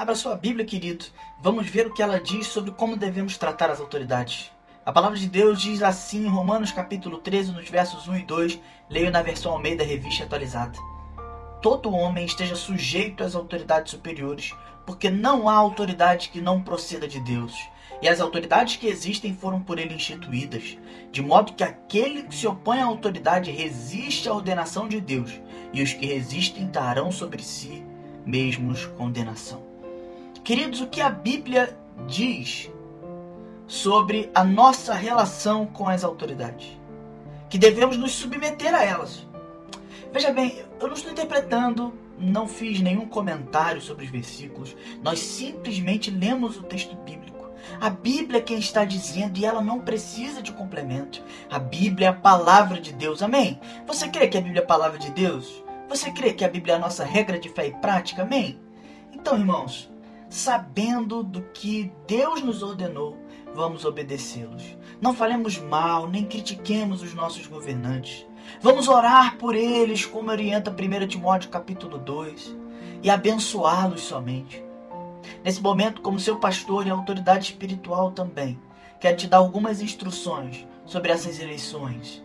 Abra sua Bíblia, querido. Vamos ver o que ela diz sobre como devemos tratar as autoridades. A palavra de Deus diz assim em Romanos capítulo 13, nos versos 1 e 2, leio na versão Almeida Revista Atualizada. Todo homem esteja sujeito às autoridades superiores, porque não há autoridade que não proceda de Deus. E as autoridades que existem foram por ele instituídas, de modo que aquele que se opõe à autoridade resiste à ordenação de Deus, e os que resistem darão sobre si mesmos condenação. Queridos, o que a Bíblia diz sobre a nossa relação com as autoridades? Que devemos nos submeter a elas. Veja bem, eu não estou interpretando, não fiz nenhum comentário sobre os versículos, nós simplesmente lemos o texto bíblico. A Bíblia é quem está dizendo e ela não precisa de complemento. A Bíblia é a palavra de Deus. Amém? Você crê que a Bíblia é a palavra de Deus? Você crê que a Bíblia é a nossa regra de fé e prática? Amém? Então, irmãos, sabendo do que Deus nos ordenou, vamos obedecê-los. Não falemos mal, nem critiquemos os nossos governantes. Vamos orar por eles, como orienta 1 Timóteo capítulo 2, e abençoá-los somente. Nesse momento, como seu pastor e autoridade espiritual também, quero te dar algumas instruções sobre essas eleições.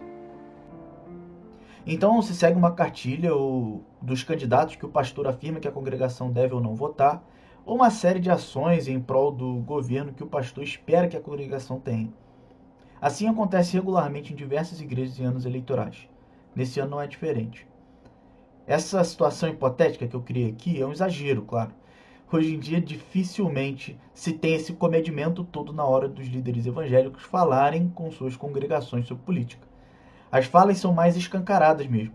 Então se segue uma cartilha ou, dos candidatos que o pastor afirma que a congregação deve ou não votar, ou uma série de ações em prol do governo que o pastor espera que a congregação tenha. Assim acontece regularmente em diversas igrejas em anos eleitorais. Nesse ano não é diferente. Essa situação hipotética que eu criei aqui é um exagero, claro. Hoje em dia, dificilmente se tem esse comedimento todo na hora dos líderes evangélicos falarem com suas congregações sobre política. As falas são mais escancaradas mesmo,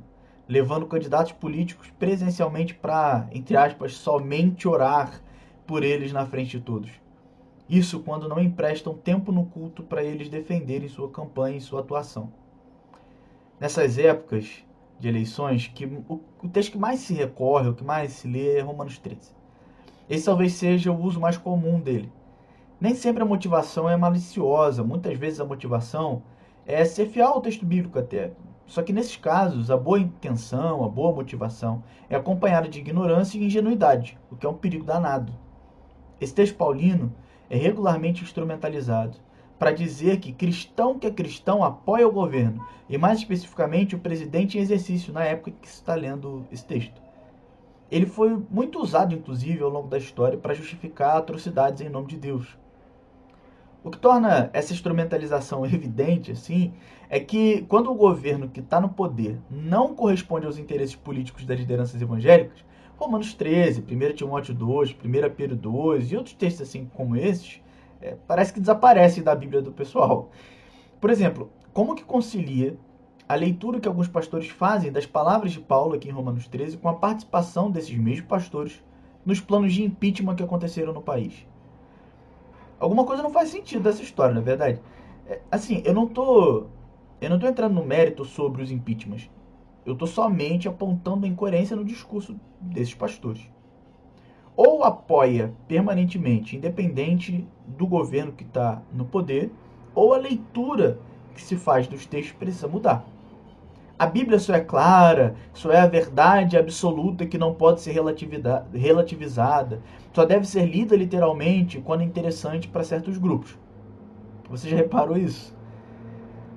levando candidatos políticos presencialmente para, entre aspas, somente orar por eles na frente de todos. Isso quando não emprestam tempo no culto para eles defenderem sua campanha e sua atuação. Nessas épocas de eleições, que o, o texto que mais se recorre, o que mais se lê é Romanos 13. Esse talvez seja o uso mais comum dele. Nem sempre a motivação é maliciosa, muitas vezes a motivação é ser fiel ao texto bíblico até. Só que nesses casos, a boa intenção, a boa motivação é acompanhada de ignorância e ingenuidade, o que é um perigo danado. Esse texto paulino é regularmente instrumentalizado para dizer que cristão que é cristão apoia o governo, e mais especificamente o presidente em exercício, na época que se está lendo esse texto ele foi muito usado, inclusive, ao longo da história para justificar atrocidades em nome de Deus. O que torna essa instrumentalização evidente, assim, é que quando o governo que está no poder não corresponde aos interesses políticos das lideranças evangélicas, Romanos 13, 1 Timóteo 2, 1 Pedro 2 e outros textos assim como esses, é, parece que desaparecem da Bíblia do pessoal. Por exemplo, como que concilia a leitura que alguns pastores fazem das palavras de Paulo aqui em Romanos 13 com a participação desses mesmos pastores nos planos de impeachment que aconteceram no país. Alguma coisa não faz sentido dessa história, na é verdade. É, assim, eu não tô eu não tô entrando no mérito sobre os impeachments. Eu tô somente apontando a incoerência no discurso desses pastores. Ou apoia permanentemente, independente do governo que está no poder, ou a leitura que se faz dos textos precisa mudar. A Bíblia só é clara, só é a verdade absoluta que não pode ser relativizada, só deve ser lida literalmente quando é interessante para certos grupos. Você já reparou isso?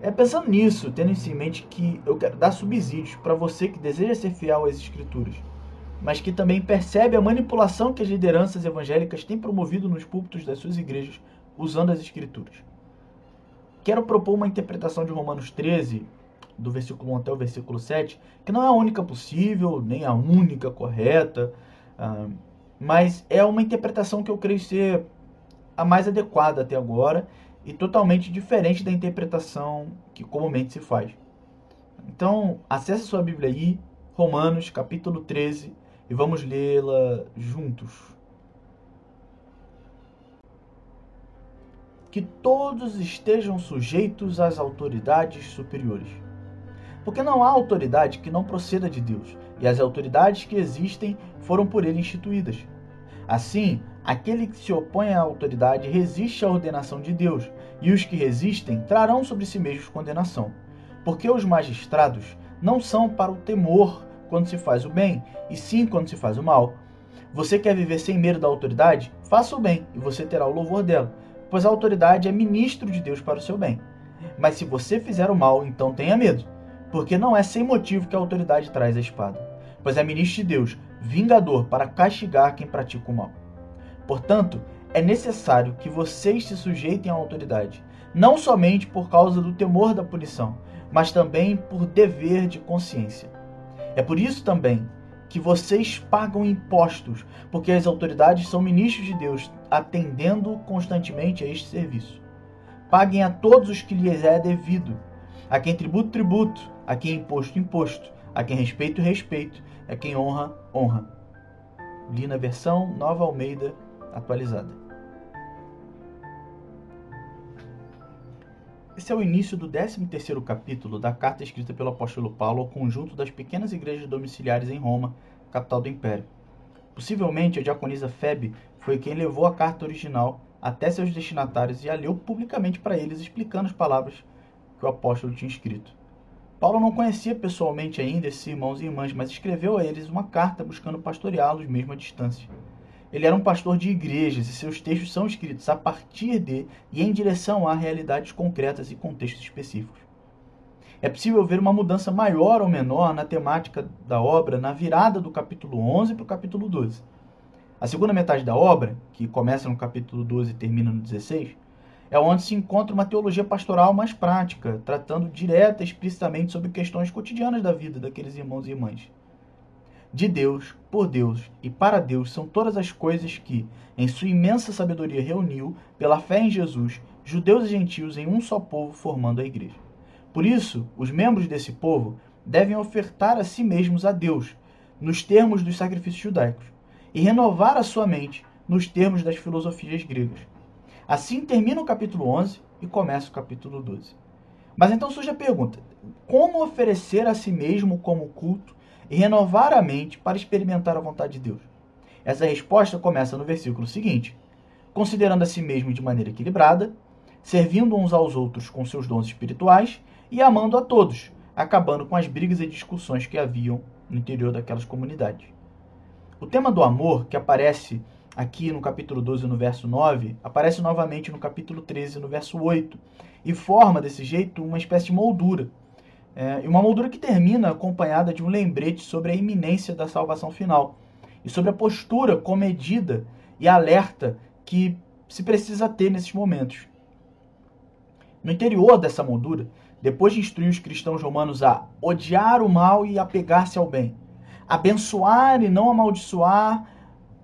É pensando nisso, tendo em mente que eu quero dar subsídios para você que deseja ser fiel às Escrituras, mas que também percebe a manipulação que as lideranças evangélicas têm promovido nos púlpitos das suas igrejas usando as Escrituras. Quero propor uma interpretação de Romanos 13 do versículo 1 até o versículo 7, que não é a única possível, nem a única correta, uh, mas é uma interpretação que eu creio ser a mais adequada até agora e totalmente diferente da interpretação que comumente se faz. Então, acesse sua Bíblia aí, Romanos capítulo 13, e vamos lê-la juntos. Que todos estejam sujeitos às autoridades superiores porque não há autoridade que não proceda de Deus, e as autoridades que existem foram por ele instituídas. Assim, aquele que se opõe à autoridade resiste à ordenação de Deus, e os que resistem trarão sobre si mesmos condenação. Porque os magistrados não são para o temor quando se faz o bem, e sim quando se faz o mal. Você quer viver sem medo da autoridade? Faça o bem e você terá o louvor dela, pois a autoridade é ministro de Deus para o seu bem. Mas se você fizer o mal, então tenha medo, porque não é sem motivo que a autoridade traz a espada, pois é ministro de Deus, vingador para castigar quem pratica o mal. Portanto, é necessário que vocês se sujeitem à autoridade, não somente por causa do temor da punição, mas também por dever de consciência. É por isso também que vocês pagam impostos, porque as autoridades são ministros de Deus, atendendo constantemente a este serviço. Paguem a todos os que lhes é devido, a quem tributo, tributo, a quem imposto, imposto, a quem respeito, respeito, a quem honra, honra. Li na versão Nova Almeida atualizada. Esse é o início do 13º capítulo da carta escrita pelo apóstolo Paulo ao conjunto das pequenas igrejas domiciliares em Roma, capital do império. Possivelmente a diaconisa Febe foi quem levou a carta original até seus destinatários e a leu publicamente para eles, explicando as palavras que o apóstolo tinha escrito. Paulo não conhecia pessoalmente ainda esses irmãos e irmãs, mas escreveu a eles uma carta buscando pastoreá-los mesmo à distância. Ele era um pastor de igrejas e seus textos são escritos a partir de e em direção a realidades concretas e contextos específicos. É possível ver uma mudança maior ou menor na temática da obra na virada do capítulo 11 para o capítulo 12. A segunda metade da obra, que começa no capítulo 12 e termina no 16, é onde se encontra uma teologia pastoral mais prática, tratando direta e explicitamente sobre questões cotidianas da vida daqueles irmãos e irmãs. De Deus, por Deus e para Deus são todas as coisas que, em sua imensa sabedoria, reuniu, pela fé em Jesus, judeus e gentios em um só povo, formando a igreja. Por isso, os membros desse povo devem ofertar a si mesmos a Deus, nos termos dos sacrifícios judaicos, e renovar a sua mente nos termos das filosofias gregas. Assim termina o capítulo 11 e começa o capítulo 12. Mas então surge a pergunta: como oferecer a si mesmo como culto e renovar a mente para experimentar a vontade de Deus? Essa resposta começa no versículo seguinte: considerando a si mesmo de maneira equilibrada, servindo uns aos outros com seus dons espirituais e amando a todos, acabando com as brigas e discussões que haviam no interior daquelas comunidades. O tema do amor, que aparece aqui no capítulo 12, no verso 9, aparece novamente no capítulo 13, no verso 8, e forma desse jeito uma espécie de moldura é, uma moldura que termina acompanhada de um lembrete sobre a iminência da salvação final e sobre a postura comedida e alerta que se precisa ter nesses momentos. No interior dessa moldura, depois de instruir os cristãos romanos a odiar o mal e apegar-se ao bem, abençoar e não amaldiçoar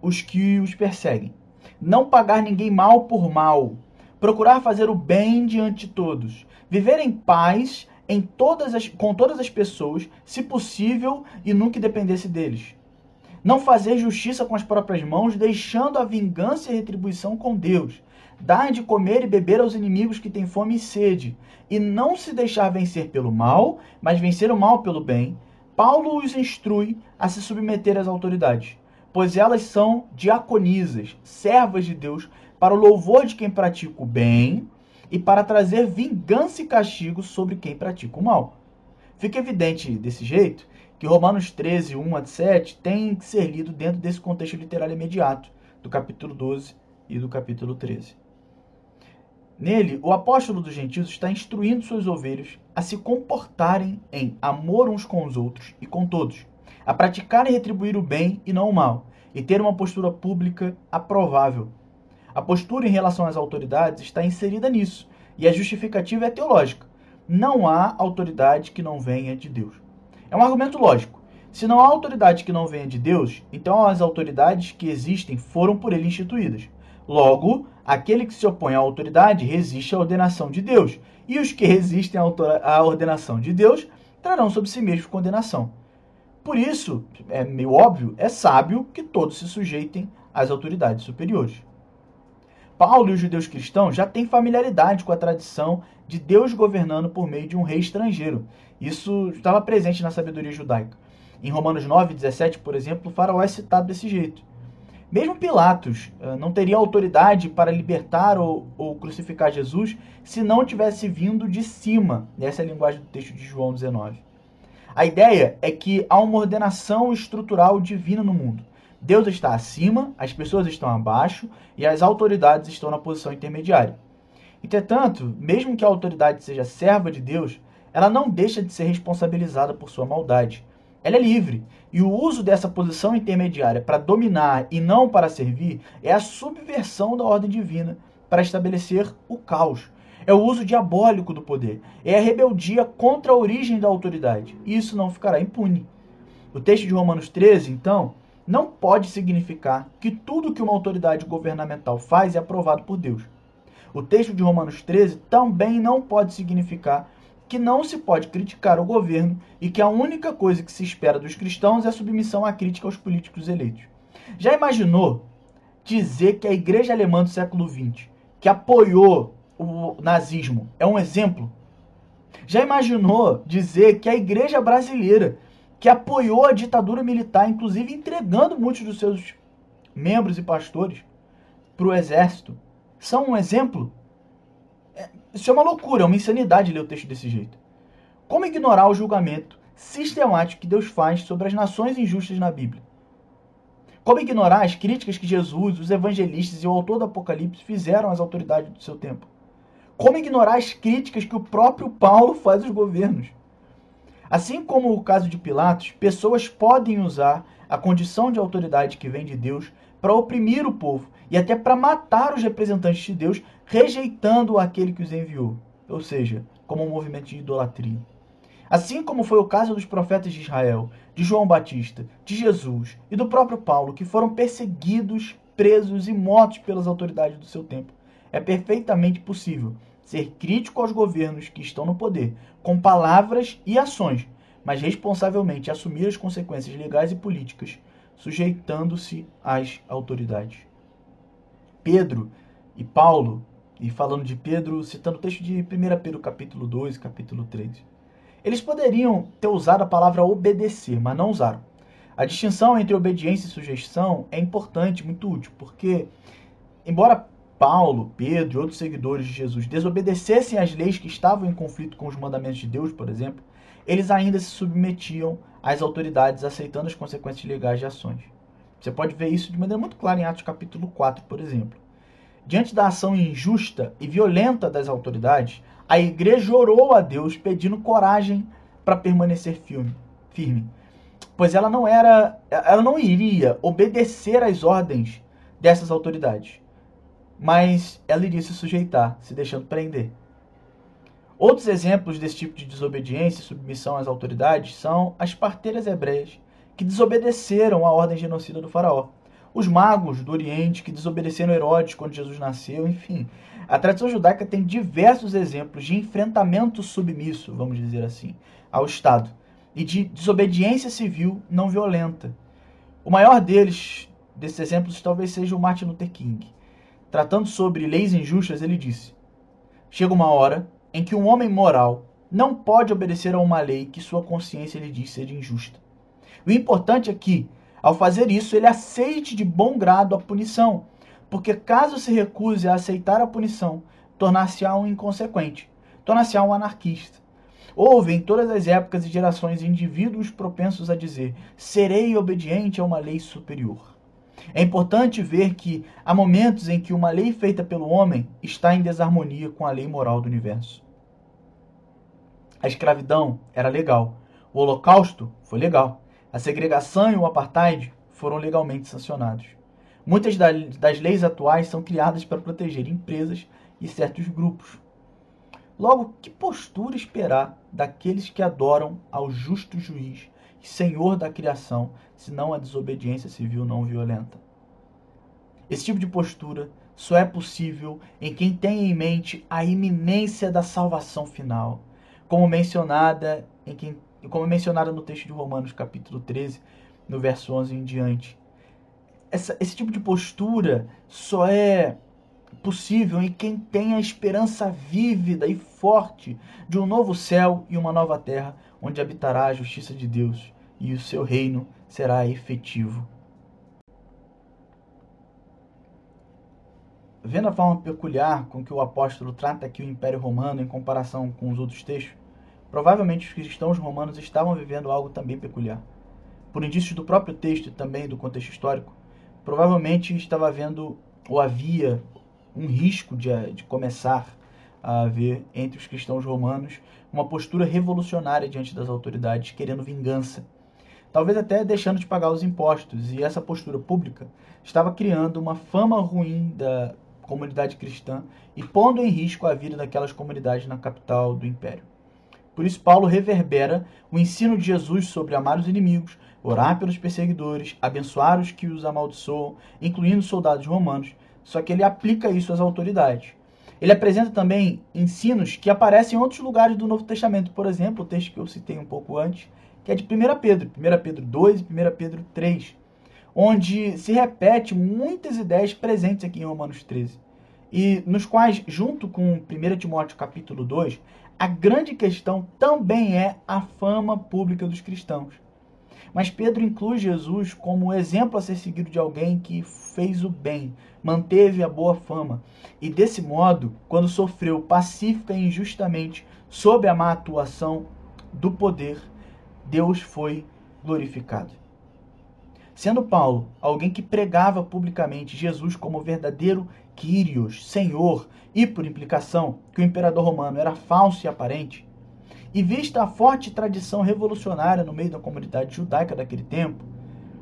os que os perseguem, não pagar ninguém mal por mal, procurar fazer o bem diante de todos, viver em paz em todas as, com todas as pessoas, se possível e no que dependesse deles. Não fazer justiça com as próprias mãos, deixando a vingança e a retribuição com Deus. Dar de comer e beber aos inimigos que têm fome e sede. E não se deixar vencer pelo mal, mas vencer o mal pelo bem. Paulo os instrui a se submeter às autoridades, pois elas são diaconisas, servas de Deus, para o louvor de quem pratica o bem e para trazer vingança e castigo sobre quem pratica o mal. Fica evidente desse jeito que Romanos 13, 1 a 7 tem que ser lido dentro desse contexto literário imediato, do capítulo 12 e do capítulo 13. Nele, o apóstolo dos gentios está instruindo suas ovelhas a se comportarem em amor uns com os outros e com todos, a praticar e retribuir o bem e não o mal, e ter uma postura pública aprovável, a postura em relação às autoridades está inserida nisso, e a justificativa é teológica. Não há autoridade que não venha de Deus. É um argumento lógico. Se não há autoridade que não venha de Deus, então as autoridades que existem foram por ele instituídas. Logo, aquele que se opõe à autoridade resiste à ordenação de Deus, e os que resistem à ordenação de Deus trarão sobre si mesmos condenação. Por isso, é meio óbvio, é sábio que todos se sujeitem às autoridades superiores. Paulo e os judeus cristãos já têm familiaridade com a tradição de Deus governando por meio de um rei estrangeiro. Isso estava presente na sabedoria judaica. Em Romanos 9, 17, por exemplo, o faraó é citado desse jeito. Mesmo Pilatos eh, não teria autoridade para libertar ou, ou, crucificar Jesus se não tivesse vindo de cima. Essa é a linguagem do texto de João 19. A ideia é que há uma ordenação estrutural divina no mundo Deus está acima, as pessoas estão abaixo e as autoridades estão na posição intermediária. Entretanto, mesmo que a autoridade seja serva de Deus, ela não deixa de ser responsabilizada por sua maldade. Ela é livre, e o uso dessa posição intermediária para dominar e não para servir é a subversão da ordem divina para estabelecer o caos. É o uso diabólico do poder, é a rebeldia contra a origem da autoridade, e isso não ficará impune. O texto de Romanos 13, então, não pode significar que tudo que uma autoridade governamental faz é aprovado por Deus. O texto de Romanos 13 também não pode significar que não se pode criticar o governo e que a única coisa que se espera dos cristãos é a submissão à crítica aos políticos eleitos. Já imaginou dizer que a igreja alemã do século XX, que apoiou o nazismo, é um exemplo? Já imaginou dizer que a igreja brasileira, que apoiou a ditadura militar, inclusive entregando muitos dos seus membros e pastores para o exército, são um exemplo? É, isso é uma loucura, é uma insanidade ler o texto desse jeito. Como ignorar o julgamento sistemático que Deus faz sobre as nações injustas na Bíblia? Como ignorar as críticas que Jesus, os evangelistas e o autor do Apocalipse fizeram às autoridades do seu tempo? Como ignorar as críticas que o próprio Paulo faz aos governos? Assim como o caso de Pilatos, pessoas podem usar a condição de autoridade que vem de Deus para oprimir o povo e até para matar os representantes de Deus, rejeitando aquele que os enviou, ou seja, como um movimento de idolatria. Assim como foi o caso dos profetas de Israel, de João Batista, de Jesus e do próprio Paulo, que foram perseguidos, presos e mortos pelas autoridades do seu tempo. É perfeitamente possível ser crítico aos governos que estão no poder, com palavras e ações, mas responsavelmente assumir as consequências legais e políticas sujeitando-se às autoridades. Pedro e Paulo, e falando de Pedro, citando o texto de 1 Pedro capítulo 2 capítulo 3, eles poderiam ter usado a palavra obedecer, mas não usaram. A distinção entre obediência e sujeição é importante, muito útil, porque, embora Paulo, Pedro e outros seguidores de Jesus desobedecessem às leis que estavam em conflito com os mandamentos de Deus, por exemplo, eles ainda se submetiam às autoridades, aceitando as consequências legais de ações. Você pode ver isso de maneira muito clara em Atos capítulo 4, por exemplo. Diante da ação injusta e violenta das autoridades, a igreja orou a Deus pedindo coragem para permanecer firme, firme, pois ela não era, ela não iria obedecer às ordens dessas autoridades, mas ela iria se sujeitar, se deixando prender. Outros exemplos desse tipo de desobediência e submissão às autoridades são as parteiras hebreias, que desobedeceram à ordem genocida do faraó, os magos do Oriente, que desobedeceram Herodes quando Jesus nasceu, enfim. A tradição judaica tem diversos exemplos de enfrentamento submisso, vamos dizer assim, ao Estado, e de desobediência civil não violenta. O maior deles, desses exemplos, talvez seja o Martin Luther King. Tratando sobre leis injustas, ele disse: Chega uma hora em que um homem moral não pode obedecer a uma lei que sua consciência lhe diz ser injusta. O importante é que, ao fazer isso, ele aceite de bom grado a punição, porque caso se recuse a aceitar a punição, tornar-se-á um inconsequente, tornar-se-á um anarquista. Houve em todas as épocas e gerações indivíduos propensos a dizer: serei obediente a uma lei superior. É importante ver que há momentos em que uma lei feita pelo homem está em desarmonia com a lei moral do universo. A escravidão era legal. O holocausto foi legal. A segregação e o apartheid foram legalmente sancionados. Muitas das leis atuais são criadas para proteger empresas e certos grupos. Logo, que postura esperar daqueles que adoram ao justo juiz Senhor da criação, senão a desobediência civil não violenta. Esse tipo de postura só é possível em quem tem em mente a iminência da salvação final, como mencionada em quem, como mencionada no texto de Romanos capítulo 13, no verso 11 em diante. Essa, esse tipo de postura só é possível em quem tem a esperança vívida e forte de um novo céu e uma nova terra, onde habitará a justiça de Deus e o seu reino será efetivo. Vendo a forma peculiar com que o apóstolo trata aqui o Império Romano em comparação com os outros textos, provavelmente os cristãos romanos estavam vivendo algo também peculiar. por indícios do próprio texto e também do contexto histórico, provavelmente estava havendo ou havia um risco de, de começar a haver entre os cristãos romanos uma postura revolucionária diante das autoridades, querendo vingança. Talvez até deixando de pagar os impostos, e essa postura pública estava criando uma fama ruim da comunidade cristã e pondo em risco a vida daquelas comunidades na capital do império. Por isso, Paulo reverbera o ensino de Jesus sobre amar os inimigos, orar pelos perseguidores, abençoar os que os amaldiçoam, incluindo soldados romanos, só que ele aplica isso às autoridades. Ele apresenta também ensinos que aparecem em outros lugares do Novo Testamento, por exemplo, o texto que eu citei um pouco antes, que é de 1 Pedro, 1 Pedro 2 e 1 Pedro 3, onde se repete muitas ideias presentes aqui em Romanos 13, e nos quais, junto com 1 Timóteo capítulo 2, a grande questão também é a fama pública dos cristãos. Mas Pedro inclui Jesus como exemplo a ser seguido de alguém que fez o bem, manteve a boa fama, e desse modo, quando sofreu pacífica e injustamente sob a má atuação do poder, Deus foi glorificado. Sendo Paulo alguém que pregava publicamente Jesus como verdadeiro Quírios, Senhor, e por implicação que o imperador romano era falso e aparente, e vista a forte tradição revolucionária no meio da comunidade judaica daquele tempo,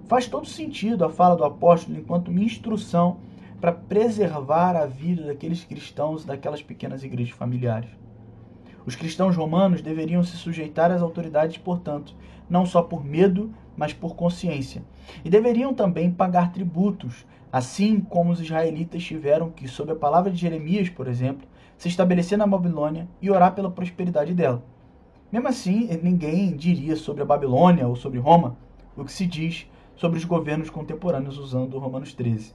faz todo sentido a fala do apóstolo enquanto uma instrução para preservar a vida daqueles cristãos daquelas pequenas igrejas familiares. Os cristãos romanos deveriam se sujeitar às autoridades, portanto, não só por medo, mas por consciência. E deveriam também pagar tributos, assim como os israelitas tiveram que, sob a palavra de Jeremias, por exemplo, se estabelecer na Babilônia e orar pela prosperidade dela. Mesmo assim, ninguém diria sobre a Babilônia ou sobre Roma o que se diz sobre os governos contemporâneos usando Romanos 13.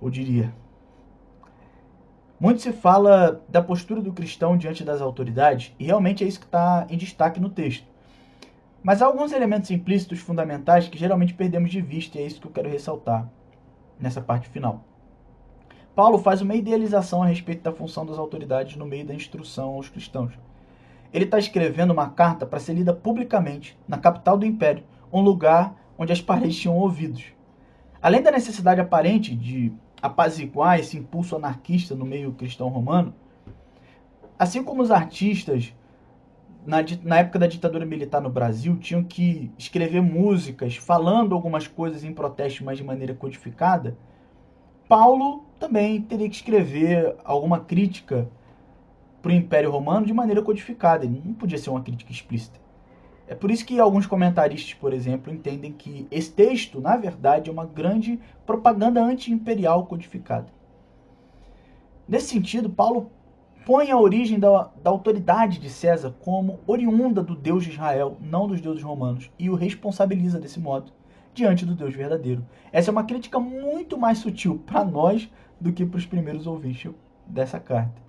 Ou diria. Muito se fala da postura do cristão diante das autoridades, e realmente é isso que está em destaque no texto. Mas há alguns elementos implícitos fundamentais que geralmente perdemos de vista, e é isso que eu quero ressaltar nessa parte final. Paulo faz uma idealização a respeito da função das autoridades no meio da instrução aos cristãos. Ele está escrevendo uma carta para ser lida publicamente na capital do império, um lugar onde as paredes tinham ouvidos. Além da necessidade aparente de apaziguar esse impulso anarquista no meio cristão romano, assim como os artistas na, na, época da ditadura militar no Brasil, tinham que escrever músicas falando algumas coisas em protesto, mas de maneira codificada, Paulo também teria que escrever alguma crítica para o Império Romano de maneira codificada. Ele não podia ser uma crítica explícita. É por isso que alguns comentaristas, por exemplo, entendem que esse texto, na verdade, é uma grande propaganda anti-imperial codificada. Nesse sentido, Paulo põe a origem da, da, autoridade de César como oriunda do Deus de Israel, não dos deuses romanos, e o responsabiliza desse modo diante do Deus verdadeiro. Essa é uma crítica muito mais sutil para nós do que para os primeiros ouvintes dessa carta.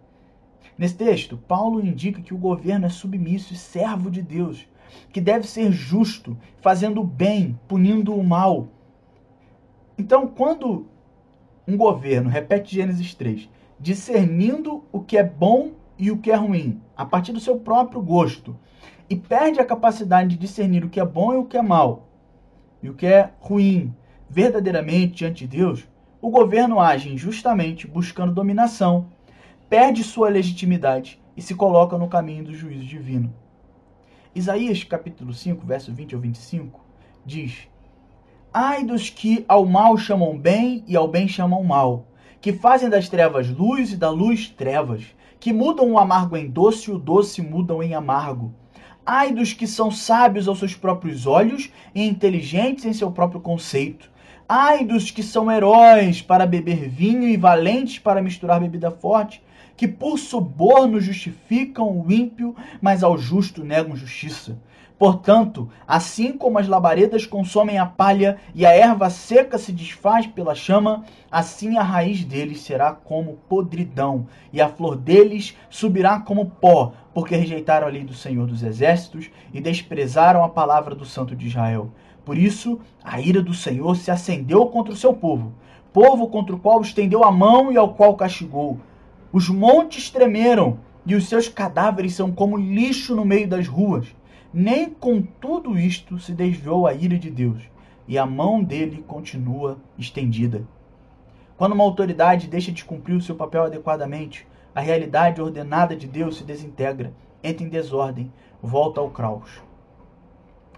Nesse texto, Paulo indica que o governo é submisso e servo de Deus, que deve ser justo, fazendo o bem, punindo o mal. Então, quando um governo, repete Gênesis 3, discernindo o que é bom e o que é ruim, a partir do seu próprio gosto, e perde a capacidade de discernir o que é bom e o que é mal, e o que é ruim, verdadeiramente diante de Deus, o governo age injustamente, buscando dominação, perde sua legitimidade e se coloca no caminho do juízo divino. Isaías capítulo 5, verso 20 ao 25, diz: Ai dos que ao mal chamam bem e ao bem chamam mal, que fazem das trevas luz e da luz trevas, que mudam o amargo em doce e o doce mudam em amargo. Ai dos que são sábios aos seus próprios olhos e inteligentes em seu próprio conceito. Ai dos que são heróis para beber vinho e valentes para misturar bebida forte, que por suborno justificam o ímpio, mas ao justo negam justiça. Portanto, assim como as labaredas consomem a palha e a erva seca se desfaz pela chama, assim a raiz deles será como podridão, e a flor deles subirá como pó, porque rejeitaram a lei do Senhor dos Exércitos e desprezaram a palavra do Santo de Israel. Por isso, a ira do Senhor se acendeu contra o seu povo, povo contra o qual estendeu a mão e ao qual castigou. Os montes tremeram, e os seus cadáveres são como lixo no meio das ruas Nem com tudo isto se desviou a ira de Deus, e a mão dele continua estendida. Quando uma autoridade deixa de cumprir o seu papel adequadamente, a realidade ordenada de Deus se desintegra, entra em desordem, volta ao caos.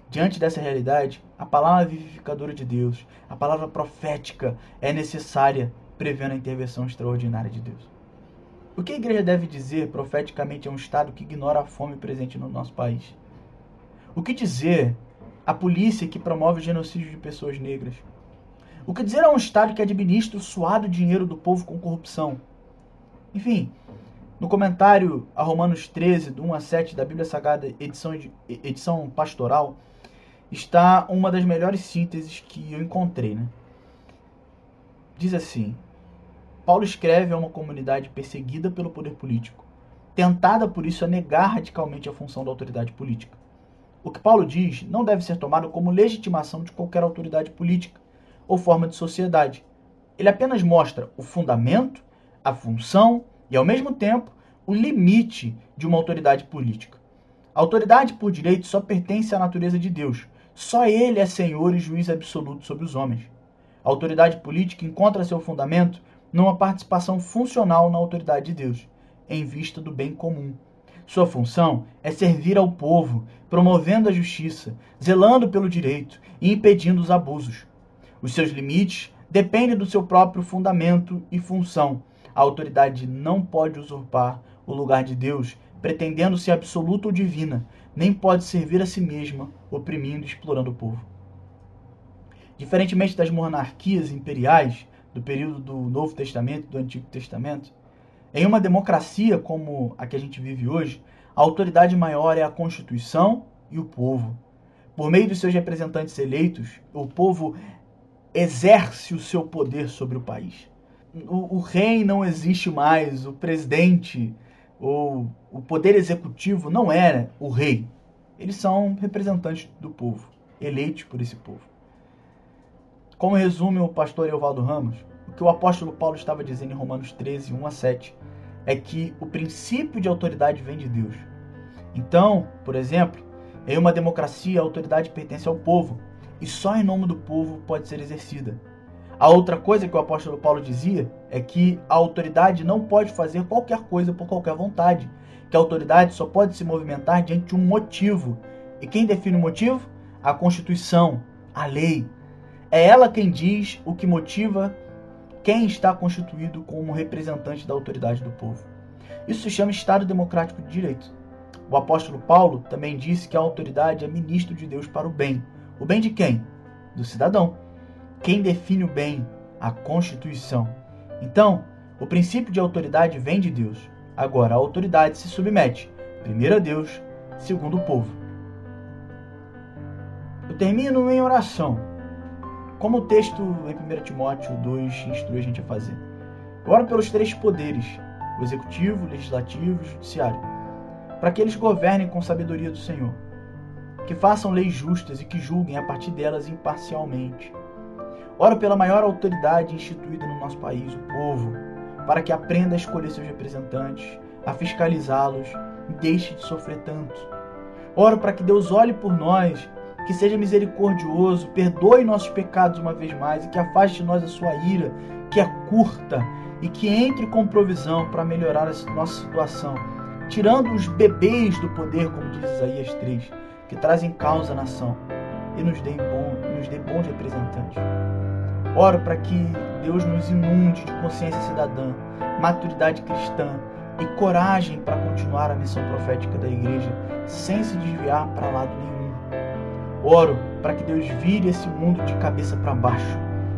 Diante dessa realidade, a palavra vivificadora de Deus, a palavra profética é necessária, prevendo a intervenção extraordinária de Deus. O que a igreja deve dizer profeticamente a um Estado que ignora a fome presente no nosso país? O que dizer à polícia que promove o genocídio de pessoas negras? O que dizer a um Estado que administra o suado dinheiro do povo com corrupção? Enfim, no comentário a Romanos 13, do 1 a 7 da Bíblia Sagrada, edição, edição pastoral, está uma das melhores sínteses que eu encontrei. Né? Diz assim: Paulo escreve a uma comunidade perseguida pelo poder político, tentada por isso a negar radicalmente a função da autoridade política. O que Paulo diz não deve ser tomado como legitimação de qualquer autoridade política ou forma de sociedade. Ele apenas mostra o fundamento, a função e, ao mesmo tempo, o limite de uma autoridade política. A autoridade por direito só pertence à natureza de Deus, só ele é senhor e juiz absoluto sobre os homens. A autoridade política encontra seu fundamento numa participação funcional na autoridade de Deus, em vista do bem comum. Sua função é servir ao povo, promovendo a justiça, zelando pelo direito e impedindo os abusos. Os seus limites dependem do seu próprio fundamento e função. A autoridade não pode usurpar o lugar de Deus, pretendendo ser absoluta ou divina, nem pode servir a si mesma, oprimindo e explorando o povo. Diferentemente das monarquias imperiais do período do Novo Testamento do Antigo Testamento, em uma democracia como a que a gente vive hoje, a autoridade maior é a Constituição e o povo. Por meio dos seus representantes eleitos, o povo exerce o seu poder sobre o país. O, o rei não existe mais, o presidente o poder executivo não era o rei. Eles são representantes do povo, eleitos por esse povo. Como resume o pastor Evaldo Ramos, o que o apóstolo Paulo estava dizendo em Romanos 13, 1 a 7, é que o princípio de autoridade vem de Deus. Então, por exemplo, em uma democracia a autoridade pertence ao povo e só em nome do povo pode ser exercida. A outra coisa que o apóstolo Paulo dizia é que a autoridade não pode fazer qualquer coisa por qualquer vontade, que a autoridade só pode se movimentar diante de um motivo. E quem define o motivo? A Constituição, a lei. É ela quem diz o que motiva quem está constituído como representante da autoridade do povo. Isso se chama Estado Democrático de Direito. O apóstolo Paulo também disse que a autoridade é ministro de Deus para o bem. O bem de quem? Do cidadão. Quem define o bem? A Constituição. Então, o princípio de autoridade vem de Deus. Agora, a autoridade se submete, primeiro a Deus, segundo o povo. Eu termino em oração, como o texto em 1 Timóteo 2 instrui a gente a fazer. Eu oro pelos três poderes, o executivo, o legislativo e o judiciário, para que eles governem com sabedoria do Senhor, que façam leis justas e que julguem a partir delas imparcialmente Oro pela maior autoridade instituída no nosso país, o povo, para que aprenda a escolher seus representantes, a fiscalizá-los e deixe de sofrer tanto. Oro para que Deus olhe por nós, que seja misericordioso, perdoe nossos pecados uma vez mais e que afaste de nós a sua ira, que é curta, e que entre com provisão para melhorar a nossa situação, tirando os bebês do poder, como diz Isaías 3, que trazem causa à nação, e nos dê, bom, nos dê bons representantes. Oro para que Deus nos inunde de consciência cidadã, maturidade cristã e coragem para continuar a missão profética da igreja sem se desviar para lado nenhum. Oro para que Deus vire esse mundo de cabeça para baixo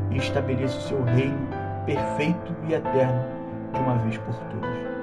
e estabeleça o seu reino perfeito e eterno de uma vez por todas.